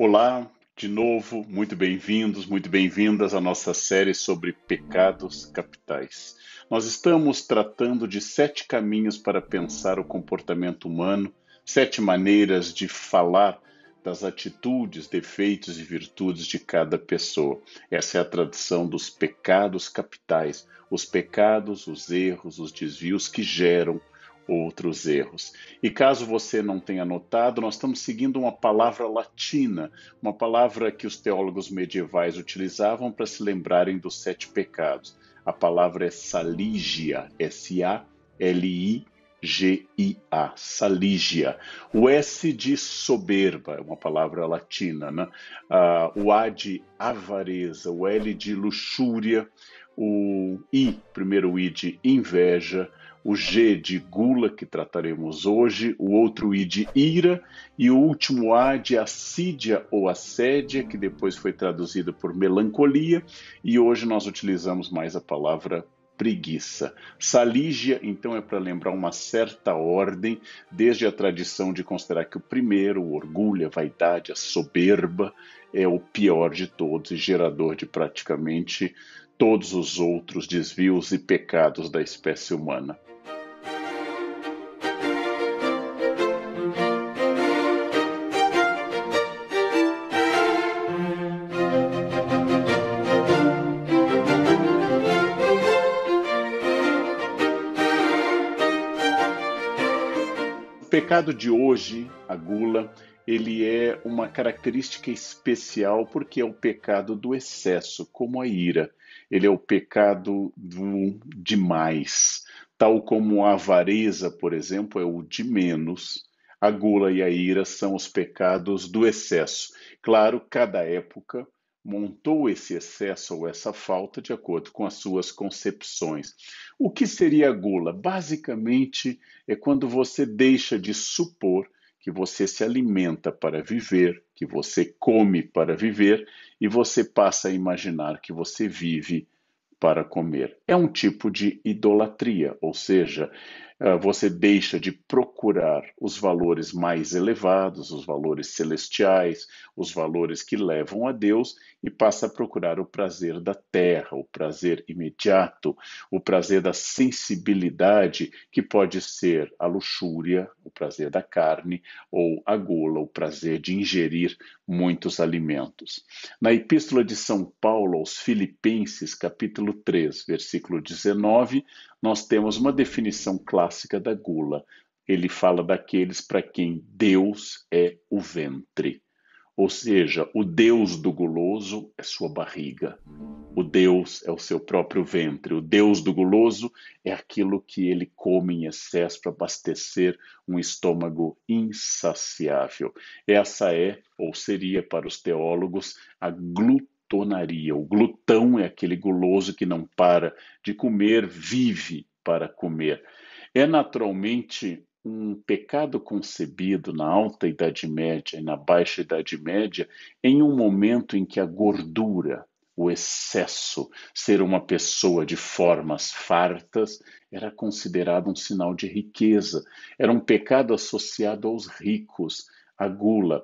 Olá, de novo, muito bem-vindos, muito bem-vindas à nossa série sobre pecados capitais. Nós estamos tratando de sete caminhos para pensar o comportamento humano, sete maneiras de falar das atitudes, defeitos e virtudes de cada pessoa. Essa é a tradição dos pecados capitais, os pecados, os erros, os desvios que geram outros erros. E caso você não tenha notado, nós estamos seguindo uma palavra latina, uma palavra que os teólogos medievais utilizavam para se lembrarem dos sete pecados. A palavra é saligia, S-A-L-I-G-I-A, saligia. O S de soberba, é uma palavra latina, né? Uh, o A de avareza, o L de luxúria, o I, primeiro I de inveja, o G de gula, que trataremos hoje, o outro I de ira, e o último A de assídia ou assédia, que depois foi traduzida por melancolia, e hoje nós utilizamos mais a palavra preguiça. Salígia, então, é para lembrar uma certa ordem, desde a tradição de considerar que o primeiro, o orgulho, a vaidade, a soberba, é o pior de todos e gerador de praticamente todos os outros desvios e pecados da espécie humana. Pecado de hoje, a gula, ele é uma característica especial porque é o pecado do excesso, como a ira. Ele é o pecado do demais, tal como a avareza, por exemplo, é o de menos. A gula e a ira são os pecados do excesso. Claro, cada época montou esse excesso ou essa falta de acordo com as suas concepções. O que seria a gula? Basicamente, é quando você deixa de supor que você se alimenta para viver, que você come para viver e você passa a imaginar que você vive para comer. É um tipo de idolatria, ou seja, você deixa de procurar os valores mais elevados, os valores celestiais, os valores que levam a Deus e passa a procurar o prazer da terra, o prazer imediato, o prazer da sensibilidade, que pode ser a luxúria, o prazer da carne, ou a gula, o prazer de ingerir muitos alimentos. Na Epístola de São Paulo aos Filipenses, capítulo 3, versículo 19, nós temos uma definição clássica da gula. Ele fala daqueles para quem Deus é o ventre. Ou seja, o Deus do guloso é sua barriga. O Deus é o seu próprio ventre. O Deus do guloso é aquilo que ele come em excesso para abastecer um estômago insaciável. Essa é, ou seria para os teólogos, a glutonaria. O glutão é aquele guloso que não para de comer, vive para comer. É naturalmente um pecado concebido na alta Idade Média e na baixa Idade Média em um momento em que a gordura, o excesso, ser uma pessoa de formas fartas, era considerado um sinal de riqueza. Era um pecado associado aos ricos, a gula,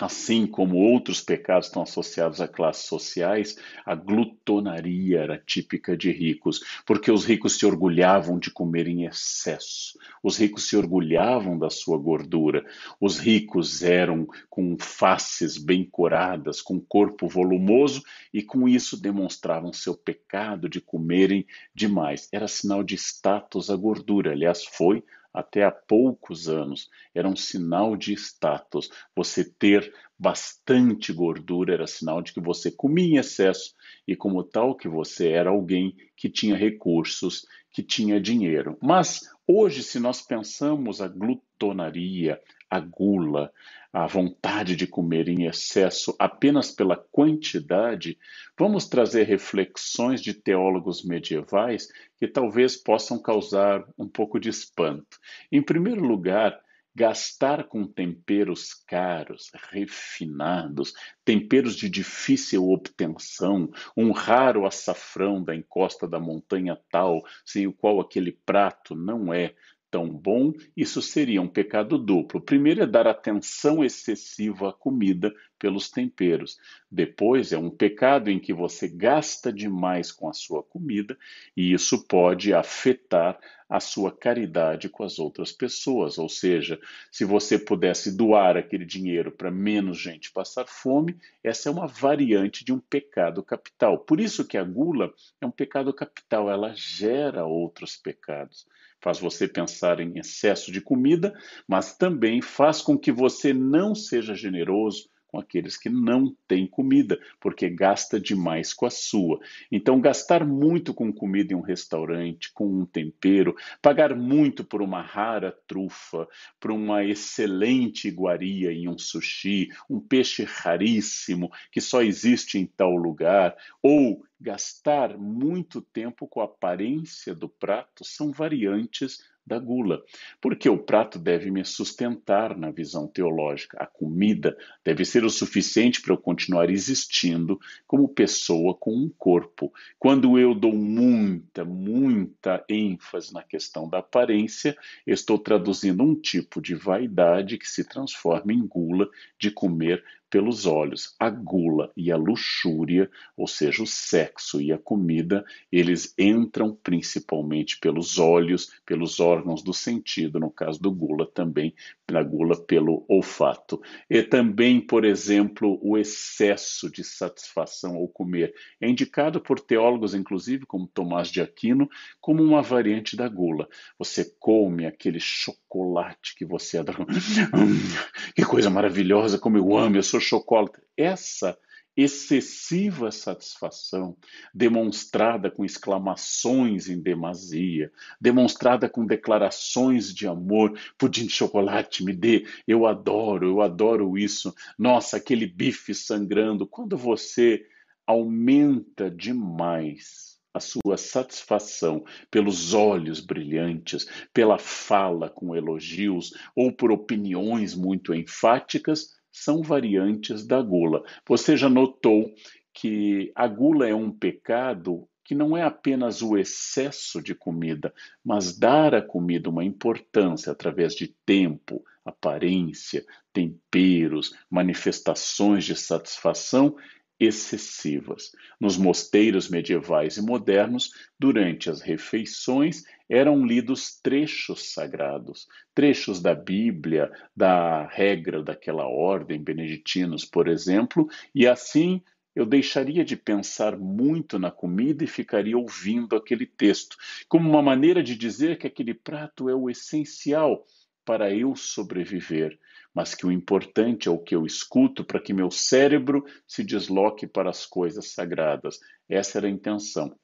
Assim como outros pecados estão associados a classes sociais, a glutonaria era típica de ricos, porque os ricos se orgulhavam de comer em excesso, os ricos se orgulhavam da sua gordura, os ricos eram com faces bem coradas, com corpo volumoso e com isso demonstravam seu pecado de comerem demais. Era sinal de status a gordura, aliás, foi até há poucos anos, era um sinal de status. Você ter bastante gordura era sinal de que você comia em excesso e, como tal, que você era alguém que tinha recursos, que tinha dinheiro. Mas hoje, se nós pensamos a glutonaria, a gula, a vontade de comer em excesso apenas pela quantidade, vamos trazer reflexões de teólogos medievais que talvez possam causar um pouco de espanto. Em primeiro lugar, gastar com temperos caros, refinados, temperos de difícil obtenção, um raro açafrão da encosta da montanha tal, sem o qual aquele prato não é tão bom, isso seria um pecado duplo. O primeiro é dar atenção excessiva à comida pelos temperos. Depois é um pecado em que você gasta demais com a sua comida e isso pode afetar a sua caridade com as outras pessoas. Ou seja, se você pudesse doar aquele dinheiro para menos gente passar fome, essa é uma variante de um pecado capital. Por isso que a gula é um pecado capital, ela gera outros pecados faz você pensar em excesso de comida, mas também faz com que você não seja generoso com aqueles que não têm comida, porque gasta demais com a sua. Então, gastar muito com comida em um restaurante, com um tempero, pagar muito por uma rara trufa, por uma excelente iguaria em um sushi, um peixe raríssimo que só existe em tal lugar, ou gastar muito tempo com a aparência do prato são variantes da gula, porque o prato deve me sustentar na visão teológica. A comida deve ser o suficiente para eu continuar existindo como pessoa com um corpo. Quando eu dou muita, muita ênfase na questão da aparência, estou traduzindo um tipo de vaidade que se transforma em gula de comer pelos olhos. A gula e a luxúria, ou seja, o sexo e a comida, eles entram principalmente pelos olhos, pelos órgãos do sentido, no caso do gula também, na gula pelo olfato. E também, por exemplo, o excesso de satisfação ao comer é indicado por teólogos, inclusive como Tomás de Aquino, como uma variante da gula. Você come aquele chocolate que você adora. que coisa maravilhosa, como eu amo, eu sou chocolate. Essa excessiva satisfação, demonstrada com exclamações em demasia, demonstrada com declarações de amor, pudim de chocolate, me dê, eu adoro, eu adoro isso, nossa, aquele bife sangrando. Quando você aumenta demais a sua satisfação pelos olhos brilhantes, pela fala com elogios ou por opiniões muito enfáticas, são variantes da gula. Você já notou que a gula é um pecado que não é apenas o excesso de comida, mas dar à comida uma importância através de tempo, aparência, temperos, manifestações de satisfação excessivas. Nos mosteiros medievais e modernos, durante as refeições, eram lidos trechos sagrados, trechos da Bíblia, da regra daquela ordem, beneditinos, por exemplo, e assim eu deixaria de pensar muito na comida e ficaria ouvindo aquele texto, como uma maneira de dizer que aquele prato é o essencial para eu sobreviver, mas que o importante é o que eu escuto para que meu cérebro se desloque para as coisas sagradas. Essa era a intenção.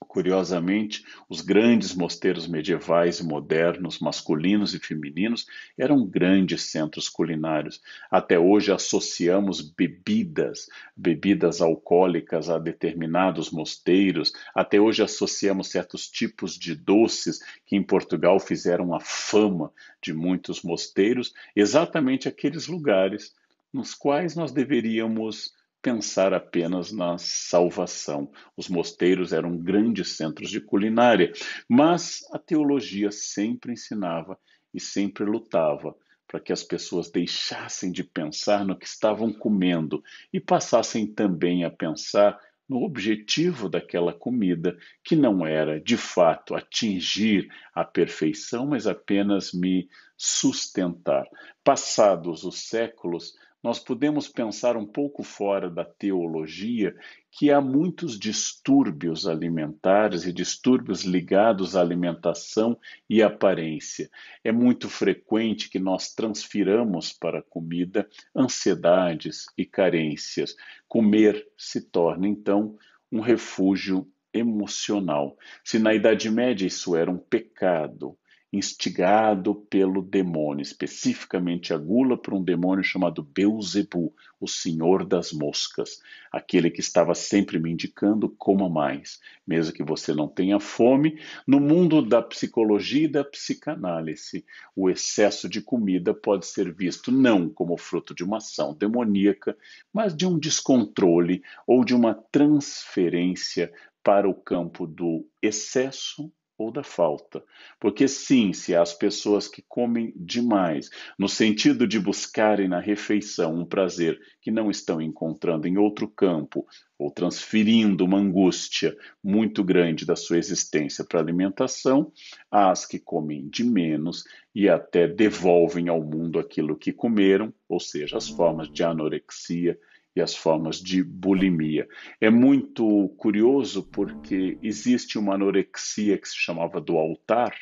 Curiosamente, os grandes mosteiros medievais e modernos, masculinos e femininos, eram grandes centros culinários. Até hoje associamos bebidas, bebidas alcoólicas a determinados mosteiros. Até hoje associamos certos tipos de doces que em Portugal fizeram a fama de muitos mosteiros, exatamente aqueles lugares nos quais nós deveríamos pensar apenas na salvação. Os mosteiros eram grandes centros de culinária, mas a teologia sempre ensinava e sempre lutava para que as pessoas deixassem de pensar no que estavam comendo e passassem também a pensar no objetivo daquela comida, que não era, de fato, atingir a perfeição, mas apenas me sustentar. Passados os séculos, nós podemos pensar um pouco fora da teologia que há muitos distúrbios alimentares e distúrbios ligados à alimentação e aparência. É muito frequente que nós transfiramos para a comida ansiedades e carências. Comer se torna, então, um refúgio emocional. Se na Idade Média isso era um pecado, instigado pelo demônio, especificamente a gula por um demônio chamado Beuzebu, o senhor das moscas, aquele que estava sempre me indicando coma mais, mesmo que você não tenha fome. No mundo da psicologia e da psicanálise, o excesso de comida pode ser visto não como fruto de uma ação demoníaca, mas de um descontrole ou de uma transferência para o campo do excesso ou da falta. Porque, sim, se as pessoas que comem demais, no sentido de buscarem na refeição um prazer que não estão encontrando em outro campo, ou transferindo uma angústia muito grande da sua existência para a alimentação, as que comem de menos e até devolvem ao mundo aquilo que comeram, ou seja, as formas de anorexia e as formas de bulimia. É muito curioso porque existe uma anorexia que se chamava do altar,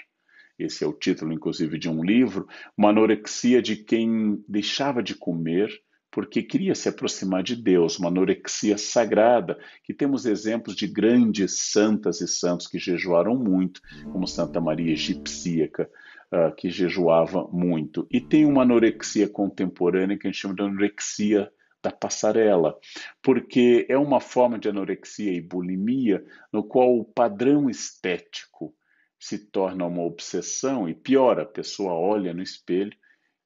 esse é o título, inclusive, de um livro, uma anorexia de quem deixava de comer porque queria se aproximar de Deus, uma anorexia sagrada, que temos exemplos de grandes santas e santos que jejuaram muito, como Santa Maria Egipsíaca, uh, que jejuava muito. E tem uma anorexia contemporânea que a gente chama de anorexia da passarela, porque é uma forma de anorexia e bulimia no qual o padrão estético se torna uma obsessão e pior, a pessoa olha no espelho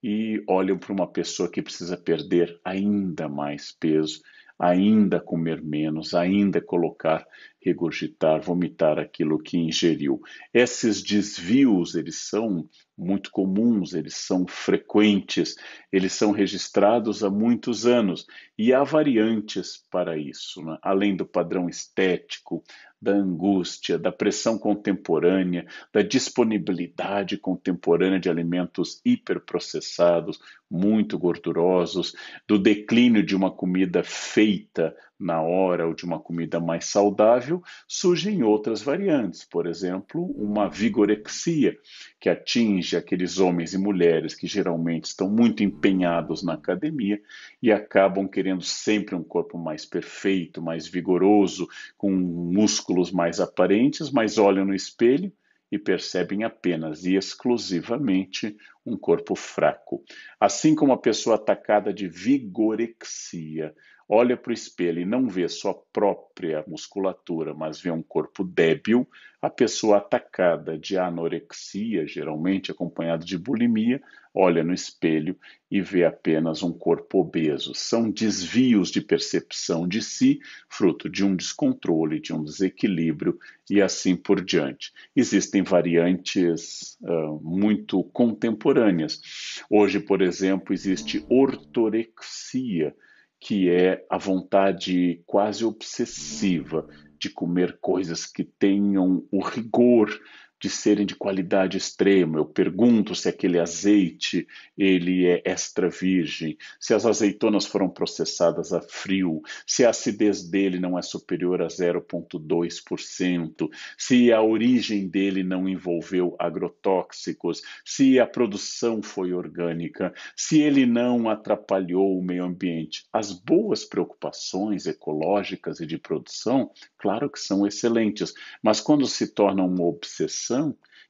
e olha para uma pessoa que precisa perder ainda mais peso ainda comer menos, ainda colocar, regurgitar, vomitar aquilo que ingeriu. Esses desvios, eles são muito comuns, eles são frequentes, eles são registrados há muitos anos e há variantes para isso, né? além do padrão estético, da angústia, da pressão contemporânea, da disponibilidade contemporânea de alimentos hiperprocessados, muito gordurosos, do declínio de uma comida feita na hora ou de uma comida mais saudável, surgem outras variantes, por exemplo, uma vigorexia, que atinge aqueles homens e mulheres que geralmente estão muito empenhados na academia e acabam querendo sempre um corpo mais perfeito, mais vigoroso, com músculos mais aparentes, mas olham no espelho e percebem apenas e exclusivamente um corpo fraco. Assim como a pessoa atacada de vigorexia olha para o espelho e não vê sua própria musculatura, mas vê um corpo débil, a pessoa atacada de anorexia, geralmente acompanhada de bulimia, olha no espelho e vê apenas um corpo obeso. São desvios de percepção de si, fruto de um descontrole, de um desequilíbrio e assim por diante. Existem variantes uh, muito contemporâneas. Hoje, por exemplo, existe ortorexia que é a vontade quase obsessiva de comer coisas que tenham o rigor de serem de qualidade extrema. Eu pergunto se aquele azeite ele é extra virgem, se as azeitonas foram processadas a frio, se a acidez dele não é superior a 0,2%, se a origem dele não envolveu agrotóxicos, se a produção foi orgânica, se ele não atrapalhou o meio ambiente. As boas preocupações ecológicas e de produção, claro que são excelentes, mas quando se tornam uma obsessão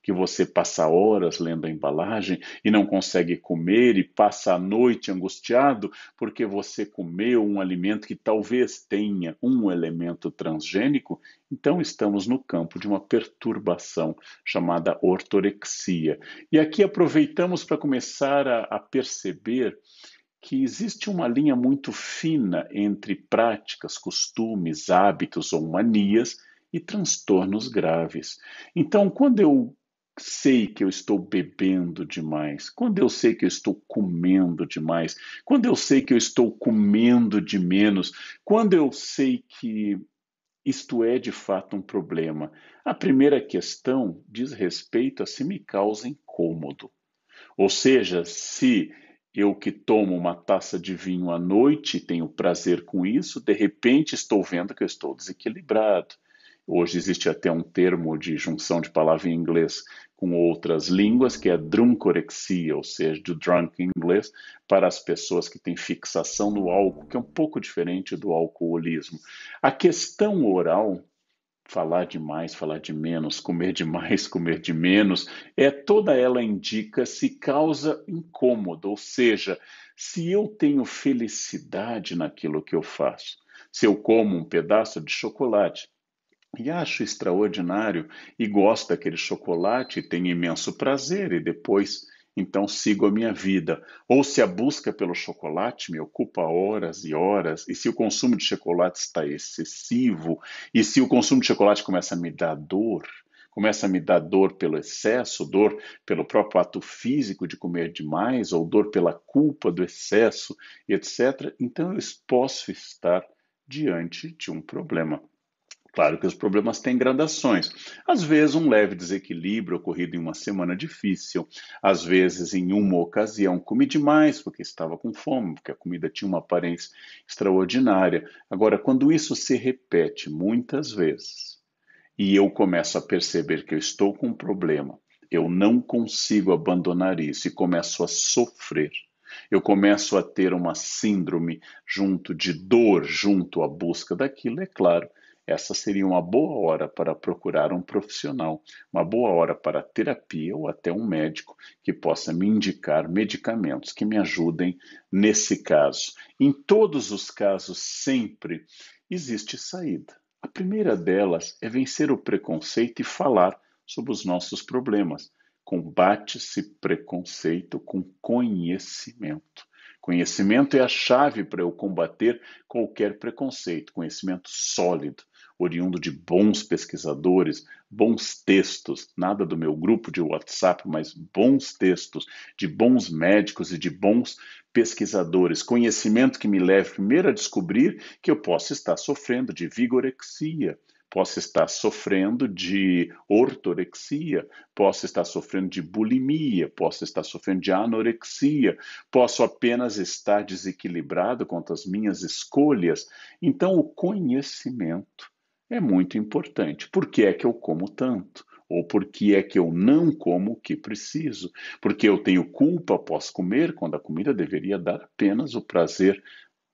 que você passa horas lendo a embalagem e não consegue comer e passa a noite angustiado porque você comeu um alimento que talvez tenha um elemento transgênico, então estamos no campo de uma perturbação chamada ortorexia. E aqui aproveitamos para começar a, a perceber que existe uma linha muito fina entre práticas, costumes, hábitos ou manias e transtornos graves. Então, quando eu sei que eu estou bebendo demais, quando eu sei que eu estou comendo demais, quando eu sei que eu estou comendo de menos, quando eu sei que isto é de fato um problema, a primeira questão diz respeito a se me causa incômodo. Ou seja, se eu que tomo uma taça de vinho à noite, tenho prazer com isso, de repente estou vendo que eu estou desequilibrado. Hoje existe até um termo de junção de palavra em inglês com outras línguas, que é druncorexia, ou seja, do drunk em inglês, para as pessoas que têm fixação no álcool, que é um pouco diferente do alcoolismo. A questão oral, falar demais, falar de menos, comer demais, comer de menos, é toda ela indica se causa incômodo, ou seja, se eu tenho felicidade naquilo que eu faço. Se eu como um pedaço de chocolate, e acho extraordinário e gosto daquele chocolate, tenho imenso prazer e depois então sigo a minha vida. Ou se a busca pelo chocolate me ocupa horas e horas, e se o consumo de chocolate está excessivo, e se o consumo de chocolate começa a me dar dor, começa a me dar dor pelo excesso, dor pelo próprio ato físico de comer demais, ou dor pela culpa do excesso, etc., então eu posso estar diante de um problema. Claro que os problemas têm gradações. Às vezes, um leve desequilíbrio ocorrido em uma semana difícil, às vezes, em uma ocasião, comi demais porque estava com fome, porque a comida tinha uma aparência extraordinária. Agora, quando isso se repete muitas vezes e eu começo a perceber que eu estou com um problema, eu não consigo abandonar isso e começo a sofrer. Eu começo a ter uma síndrome junto de dor, junto à busca daquilo, é claro essa seria uma boa hora para procurar um profissional, uma boa hora para terapia ou até um médico que possa me indicar medicamentos que me ajudem nesse caso. Em todos os casos, sempre existe saída. A primeira delas é vencer o preconceito e falar sobre os nossos problemas. Combate-se preconceito com conhecimento. Conhecimento é a chave para eu combater qualquer preconceito, conhecimento sólido oriundo de bons pesquisadores, bons textos, nada do meu grupo de WhatsApp, mas bons textos, de bons médicos e de bons pesquisadores. Conhecimento que me leve primeiro a descobrir que eu posso estar sofrendo de vigorexia, posso estar sofrendo de ortorexia, posso estar sofrendo de bulimia, posso estar sofrendo de anorexia, posso apenas estar desequilibrado quanto às minhas escolhas. Então, o conhecimento é muito importante. Por que é que eu como tanto? Ou por que é que eu não como o que preciso? Porque eu tenho culpa após comer, quando a comida deveria dar apenas o prazer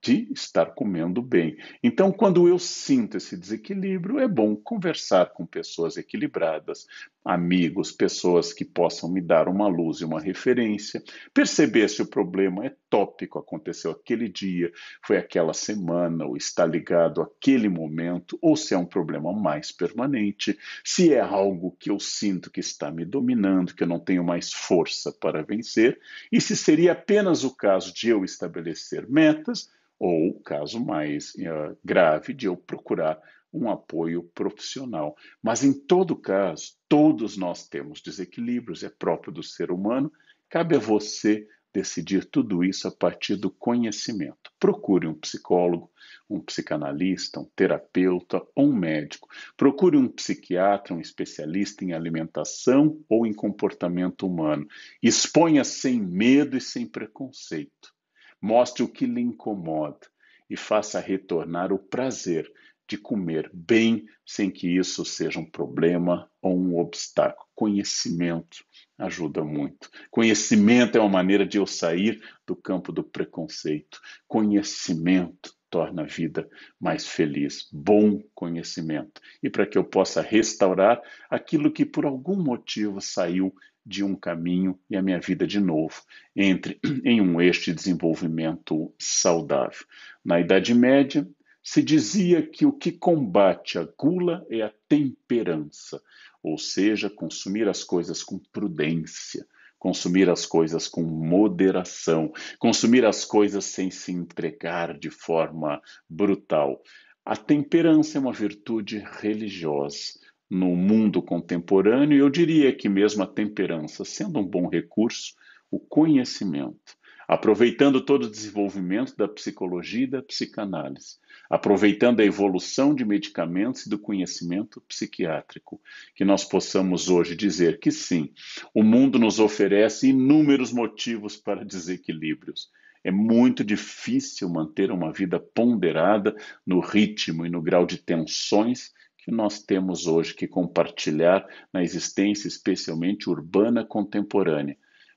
de estar comendo bem. Então, quando eu sinto esse desequilíbrio, é bom conversar com pessoas equilibradas, amigos, pessoas que possam me dar uma luz e uma referência, perceber se o problema é tópico, aconteceu aquele dia, foi aquela semana, ou está ligado àquele momento, ou se é um problema mais permanente, se é algo que eu sinto que está me dominando, que eu não tenho mais força para vencer, e se seria apenas o caso de eu estabelecer metas ou, caso mais uh, grave, de eu procurar um apoio profissional. Mas, em todo caso, todos nós temos desequilíbrios, é próprio do ser humano, cabe a você decidir tudo isso a partir do conhecimento. Procure um psicólogo, um psicanalista, um terapeuta ou um médico. Procure um psiquiatra, um especialista em alimentação ou em comportamento humano. Exponha sem medo e sem preconceito. Mostre o que lhe incomoda e faça retornar o prazer de comer bem sem que isso seja um problema ou um obstáculo. Conhecimento ajuda muito. Conhecimento é uma maneira de eu sair do campo do preconceito. Conhecimento torna a vida mais feliz. Bom conhecimento. E para que eu possa restaurar aquilo que por algum motivo saiu de um caminho e a minha vida de novo entre em um eixo de desenvolvimento saudável. Na Idade Média, se dizia que o que combate a gula é a temperança, ou seja, consumir as coisas com prudência, consumir as coisas com moderação, consumir as coisas sem se entregar de forma brutal. A temperança é uma virtude religiosa no mundo contemporâneo, eu diria que mesmo a temperança, sendo um bom recurso, o conhecimento, aproveitando todo o desenvolvimento da psicologia e da psicanálise, aproveitando a evolução de medicamentos e do conhecimento psiquiátrico, que nós possamos hoje dizer que sim, o mundo nos oferece inúmeros motivos para desequilíbrios. É muito difícil manter uma vida ponderada no ritmo e no grau de tensões que nós temos hoje que compartilhar na existência, especialmente urbana contemporânea.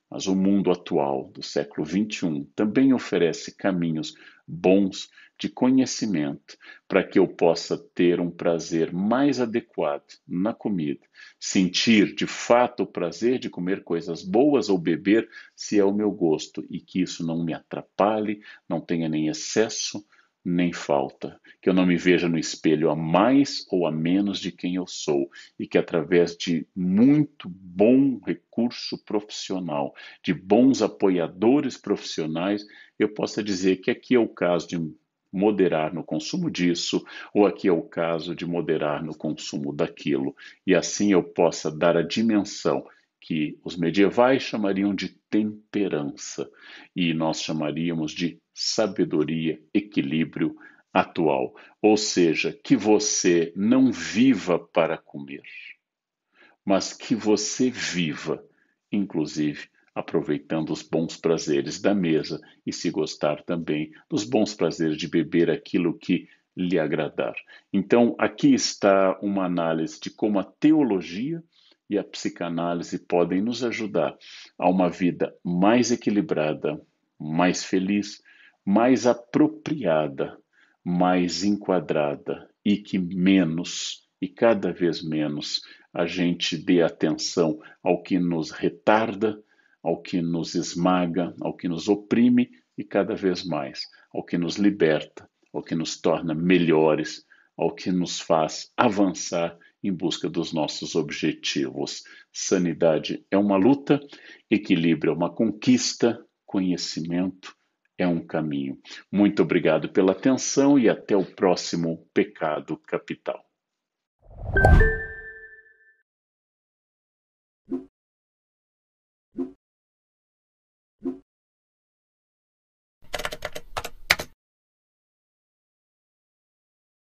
Mas o mundo atual, do século XXI, também oferece caminhos bons de conhecimento para que eu possa ter um prazer mais adequado na comida, sentir de fato o prazer de comer coisas boas ou beber se é o meu gosto e que isso não me atrapalhe, não tenha nem excesso, nem falta, que eu não me veja no espelho a mais ou a menos de quem eu sou, e que através de muito bom recurso profissional, de bons apoiadores profissionais, eu possa dizer que aqui é o caso de moderar no consumo disso, ou aqui é o caso de moderar no consumo daquilo, e assim eu possa dar a dimensão que os medievais chamariam de temperança e nós chamaríamos de sabedoria, equilíbrio atual. Ou seja, que você não viva para comer, mas que você viva, inclusive aproveitando os bons prazeres da mesa e, se gostar também, dos bons prazeres de beber aquilo que lhe agradar. Então, aqui está uma análise de como a teologia e a psicanálise podem nos ajudar a uma vida mais equilibrada, mais feliz, mais apropriada, mais enquadrada e que menos e cada vez menos a gente dê atenção ao que nos retarda ao que nos esmaga, ao que nos oprime e cada vez mais ao que nos liberta, ao que nos torna melhores, ao que nos faz avançar em busca dos nossos objetivos. Sanidade é uma luta, equilíbrio é uma conquista, conhecimento é um caminho. Muito obrigado pela atenção e até o próximo Pecado Capital.